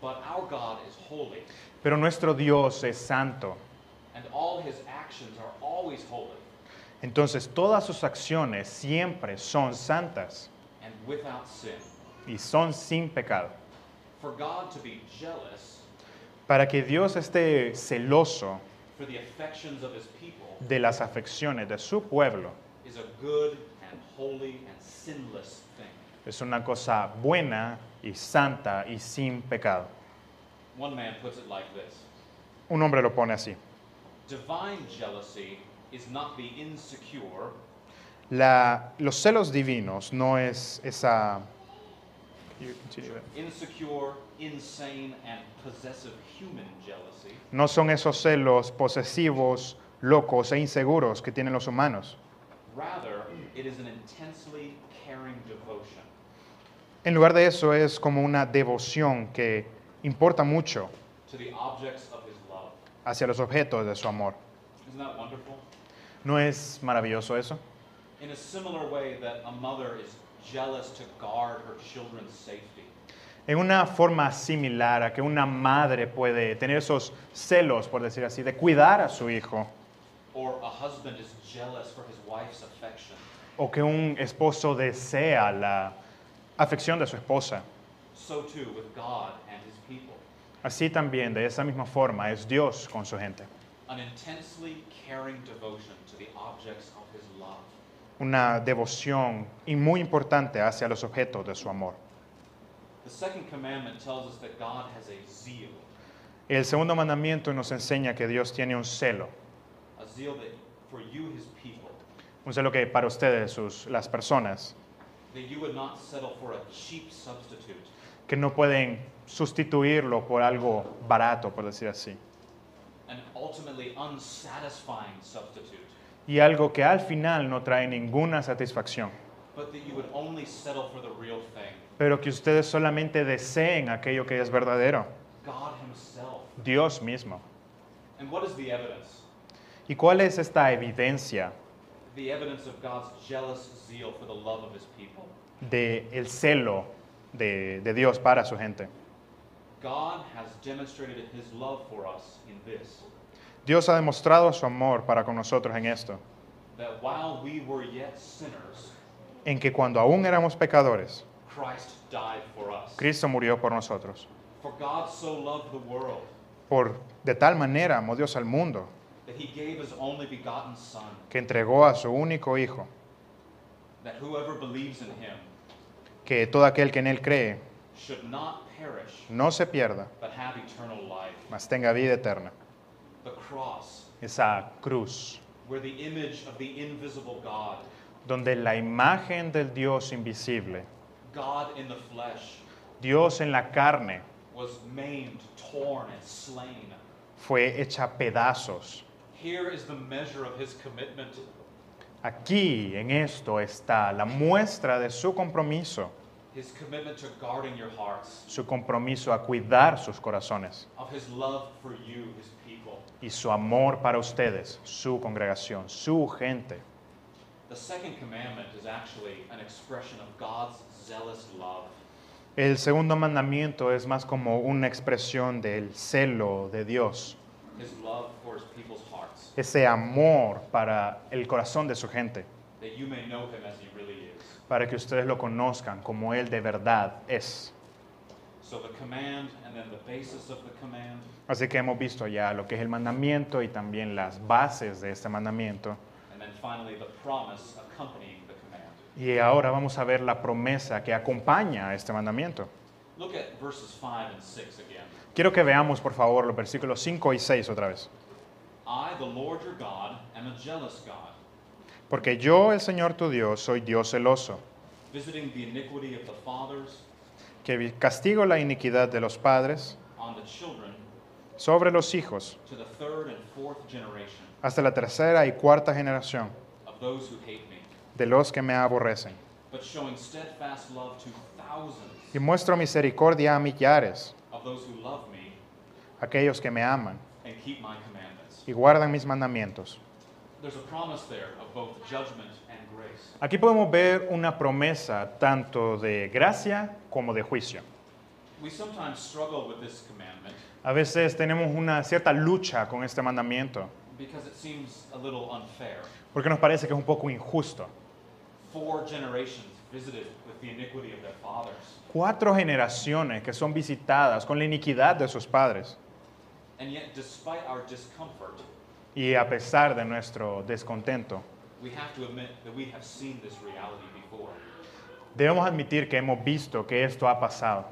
But our God is holy, Pero nuestro Dios es santo. and all his actions are always holy Entonces todas sus acciones siempre son santas and without sin. y son sin pecado. For God to be jealous Para que Dios esté celoso for the affections of his people de las afecciones de su pueblo is a good and holy and sinless thing. es una cosa buena y santa y sin pecado. One man puts it like this Un hombre lo pone así. Divine jealousy is not the insecure, La- los celos divinos no es esa... insecure, insane, and possessive human jealousy. No son esos celos posesivos, locos e inseguros que tienen los humanos. Rather, it is an intensely caring devotion En lugar de eso es como una devoción que importa mucho to the objects of his love. hacia los objetos de su amor. Isn't that wonderful? ¿No es maravilloso eso? In a similar way that a mother is jealous to guard her children's safety, En una forma similar a que una madre puede tener esos celos, por decir así, de cuidar a su hijo, o que un esposo desea la afección de su esposa. so too with God and his people. Así también, de esa misma forma, es Dios con su gente. an intensely caring devotion to the objects of his love. Una devoción y muy importante hacia los objetos de su amor. The second commandment tells us that God has a zeal, El segundo mandamiento nos enseña que Dios tiene un celo, un celo que para ustedes, sus, las personas, that you would not settle for a cheap substitute, que no pueden sustituirlo por algo barato, por decir así, an ultimately unsatisfying substitute, y algo que al final no trae ninguna satisfacción, but that you would only settle for the real thing, pero que ustedes solamente deseen aquello que es verdadero. Dios mismo. ¿Y cuál es esta evidencia The evidence of God's jealous zeal for the love of his people. de el celo de, de Dios para su gente? God has demonstrated his love for us in this, Dios ha demostrado su amor para con nosotros en esto, that while we were yet sinners, en que cuando aún éramos pecadores, Christ died for us. Cristo murió por nosotros. For God so loved the world Por de tal manera amó Dios al mundo that he gave his only begotten Son, que entregó a su único Hijo, that whoever believes in him que todo aquel que en él cree should not perish, no se pierda, but have eternal life. mas tenga vida eterna. The cross, Esa cruz, where the image of the invisible God, donde la imagen del Dios invisible, God in the flesh, Dios en la carne, was maimed, torn, and slain. fue hecha pedazos. Here is the measure of his commitment Aquí, en esto, está la muestra de su compromiso, his commitment to guarding your hearts, su compromiso a cuidar sus corazones of his love for you, his people. y su amor para ustedes, su congregación, su gente. The second commandment is actually an expression of God's zealous love. El segundo mandamiento es más como una expresión del celo de Dios, His love ese amor para el corazón de su gente, para que ustedes lo conozcan como Él de verdad es. So the command and then the basis of the command, Así que hemos visto ya lo que es el mandamiento y también las bases de este mandamiento. and then finally the promise accompanying the command. Y ahora vamos a ver la promesa que acompaña a este mandamiento. Look at verses 5 and 6 again. Quiero que veamos, por favor, los versículos 5 y 6 otra vez. Porque yo, el Señor tu Dios, soy Dios celoso, visiting the iniquity of the fathers que castigo la iniquidad de los padres on the children sobre los hijos to the third and fourth generation hasta la tercera y cuarta generación de los que me aborrecen. but showing steadfast love to thousands Y muestro misericordia a millares, of those who love me aquellos que me aman y guardan mis mandamientos. There's a promise there of both judgment and grace. Aquí podemos ver una promesa tanto de gracia como de juicio. We sometimes struggle with this commandment A veces tenemos una cierta lucha con este mandamiento because it seems a little unfair. porque nos parece que es un poco injusto. Four generations visited with the iniquity of their fathers, Cuatro generaciones que son visitadas con la iniquidad de sus padres and yet, despite our discomfort, y a pesar de nuestro descontento, we have to admit that we have seen this reality before. debemos admitir que hemos visto que esto ha pasado.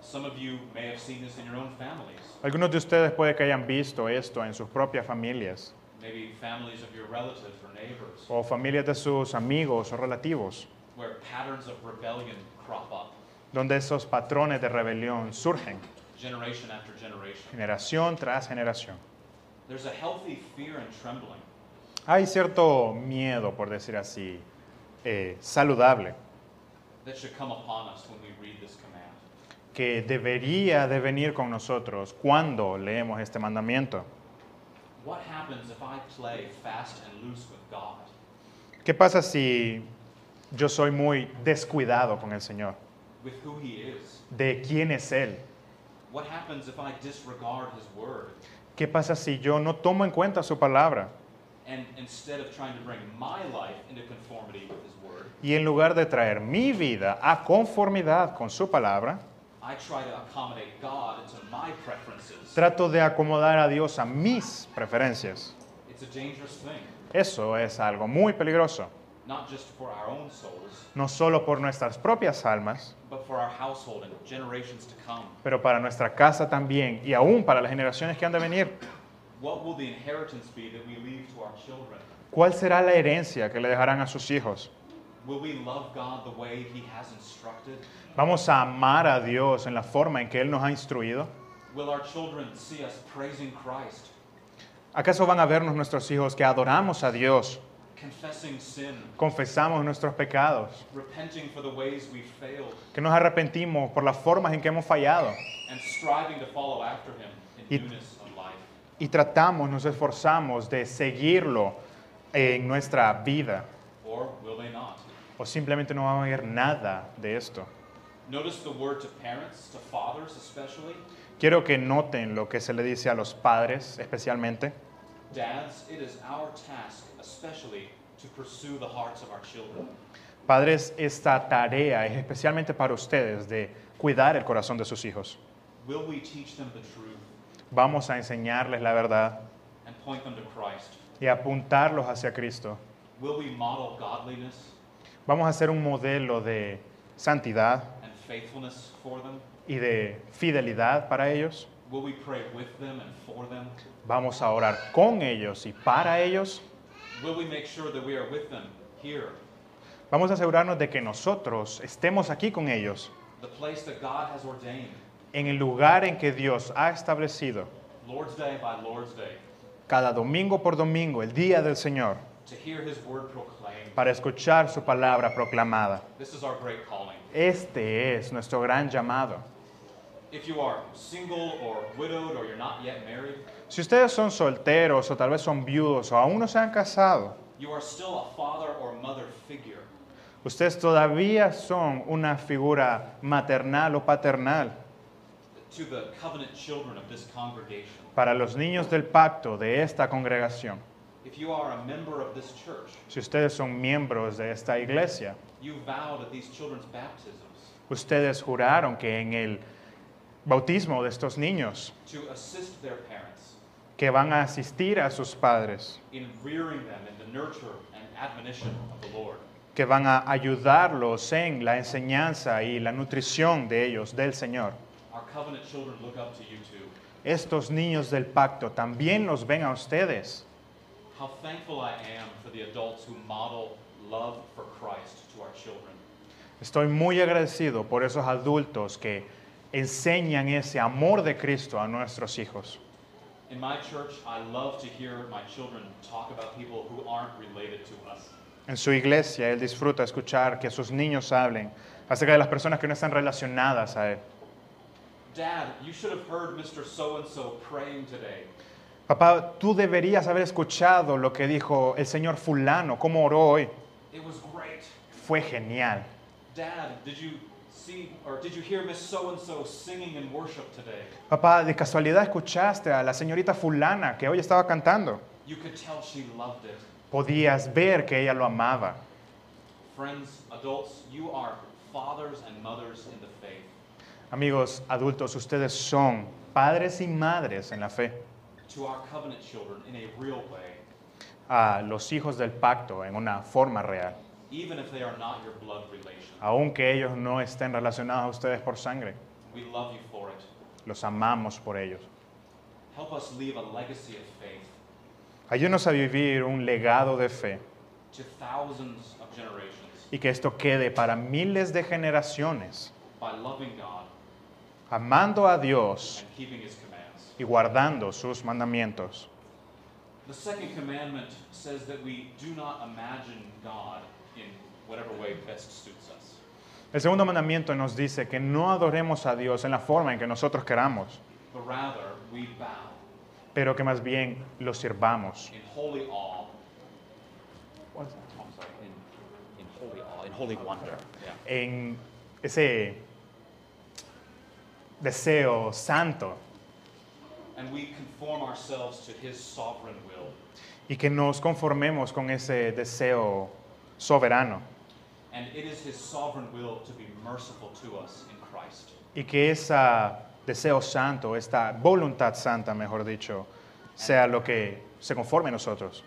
Some of you may have seen this in your own families, Algunos de ustedes puede que hayan visto esto en sus propias familias maybe families of your relatives or neighbors, o familias de sus amigos o relativos, where patterns of rebellion crop up donde esos patrones de rebelión surgen generation after generation. generación tras generación. There's a healthy fear and trembling Hay cierto miedo, por decir así, eh, saludable, that should come upon us when we read this command. que debería de venir con nosotros cuando leemos este mandamiento. What happens if I play fast and loose with God? ¿Qué pasa si yo soy muy descuidado con el Señor? with who he is? ¿De quién es Él? What happens if I disregard his word ¿Qué pasa si yo no tomo en cuenta su palabra? and instead of trying to bring my life into conformity with his word, Y en lugar de traer mi vida a conformidad con su palabra, I I try to accommodate God into my preferences. Trato de acomodar a Dios a mis preferencias. It's a dangerous thing, Eso es algo muy peligroso, not just for our own souls, no solo por nuestras propias almas, but for our household and generations to come. pero para nuestra casa también y aún para las generaciones que han de venir. What will the inheritance be that we leave to our children? ¿Cuál será la herencia que le dejarán a sus hijos? Will we love God the way He has instructed? ¿Vamos a amar a Dios en la forma en que Él nos ha instruido? ¿Acaso van a vernos nuestros hijos que adoramos a Dios, confesamos nuestros pecados, repenting for the ways we failed, que nos arrepentimos por las formas en que hemos fallado and striving to follow after Him in Y- newness of life? y tratamos, nos esforzamos de seguirlo en nuestra vida? Or will they not? ¿O simplemente no vamos a ver nada de esto? Notice the word to parents, to fathers especially. Quiero que noten lo que se le dice a los padres especialmente. Dads, it is our task especially to pursue the hearts of our children. Padres, esta tarea es especialmente para ustedes de cuidar el corazón de sus hijos. Will we teach them the truth Vamos a enseñarles la verdad and point them to Christ? y apuntarlos hacia Cristo. Will we model godliness Vamos a hacer un modelo de santidad and faithfulness for them? y de fidelidad para ellos. Will we pray with them and for them? Vamos a orar con ellos y para ellos. Will we make sure that we are with them here, Vamos a asegurarnos de que nosotros estemos aquí con ellos, the place that God has ordained, en el lugar en que Dios ha establecido, Lord's Day by Lord's Day, cada domingo por domingo, el día del Señor, to hear His word proclaimed? para escuchar su palabra proclamada. This is our great calling. Este es nuestro gran llamado. Si ustedes son solteros o tal vez son viudos o aún no se han casado, you are still a father or mother figure. ustedes todavía son una figura maternal o paternal to the covenant children of this congregation. para los niños del pacto de esta congregación. If you are a member of this church, Si ustedes son miembros de esta iglesia, you vowed at these children's baptisms ustedes juraron que en el bautismo de estos niños, to assist their parents que van a asistir a sus padres, in rearing them in the nurture and admonition of the Lord. que van a ayudarlos en la enseñanza y la nutrición de ellos, del Señor. Our covenant children look up to you too. Estos niños del pacto también los ven a ustedes. How thankful I am for the adults who model love for Christ to our children. Estoy muy agradecido por esos adultos que enseñan ese amor de Cristo a nuestros hijos. In my church, I love to hear my children talk about people who aren't related to us. En su iglesia, Él disfruta escuchar que sus niños hablen acerca de las personas que no están relacionadas a Él. Dad, you should have heard Mr. So and so praying today. Papá, tú deberías haber escuchado lo que dijo el señor fulano, cómo oró hoy. It was great. Fue genial. Dad, did you see or did you hear Miss So and so singing in worship today? Papá, de casualidad escuchaste a la señorita fulana que hoy estaba cantando. You could tell she loved it. Podías ver que ella lo amaba. Friends, adults, you are fathers and mothers in the faith. Amigos adultos, ustedes son padres y madres en la fe. To our covenant children in a real way, A los hijos del pacto en una forma real. Even if they are not your blood relation. Aunque ellos no estén relacionados a ustedes por sangre. We love you for it. Los amamos por ellos. Help us leave a legacy of faith Ayúdanos a vivir un legado de fe to thousands of generations y que esto quede para miles de generaciones, by loving God amando a Dios and keeping his commands. y guardando sus mandamientos. The second commandment says that we do not imagine God in whatever way best suits us. El segundo mandamiento nos dice que no adoremos a Dios en la forma en que nosotros queramos, but rather we bow pero que más bien lo sirvamos. in holy awe. I'm sorry, in, in holy awe, in holy wonder. Yeah. En ese deseo santo And we conform ourselves to his sovereign will. y que nos conformemos con ese deseo soberano. And it is his sovereign will to be merciful to us in Christ. y que ese deseo santo, esta voluntad santa, mejor dicho, sea lo que se conforme a nosotros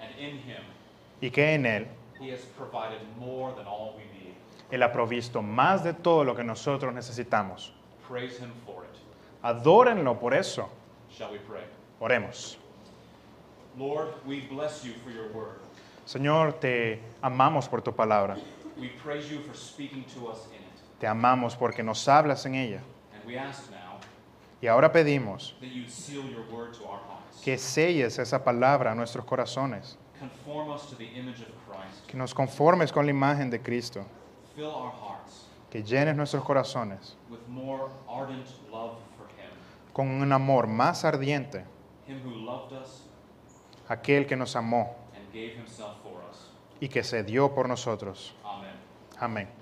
And in him, y que en Él he has provided more than all we need. Él ha provisto más de todo lo que nosotros necesitamos. Praise him for it. Adórenlo por eso. Shall we pray? Oremos. Lord, we bless you for your word. Señor, te amamos por tu palabra. We praise you for speaking to us in it. Te amamos porque nos hablas en ella. And we ask now Y ahora pedimos that you seal your word to our hearts. que selles esa palabra a nuestros corazones. Conform us to the image of Christ. Que nos conformes con la imagen de Cristo. Fill our hearts Que llenes nuestros corazones with more ardent love for him, con un amor más ardiente. him who loved us Aquel que nos amó and gave himself for us. y que se dio por nosotros. Amen. Amén.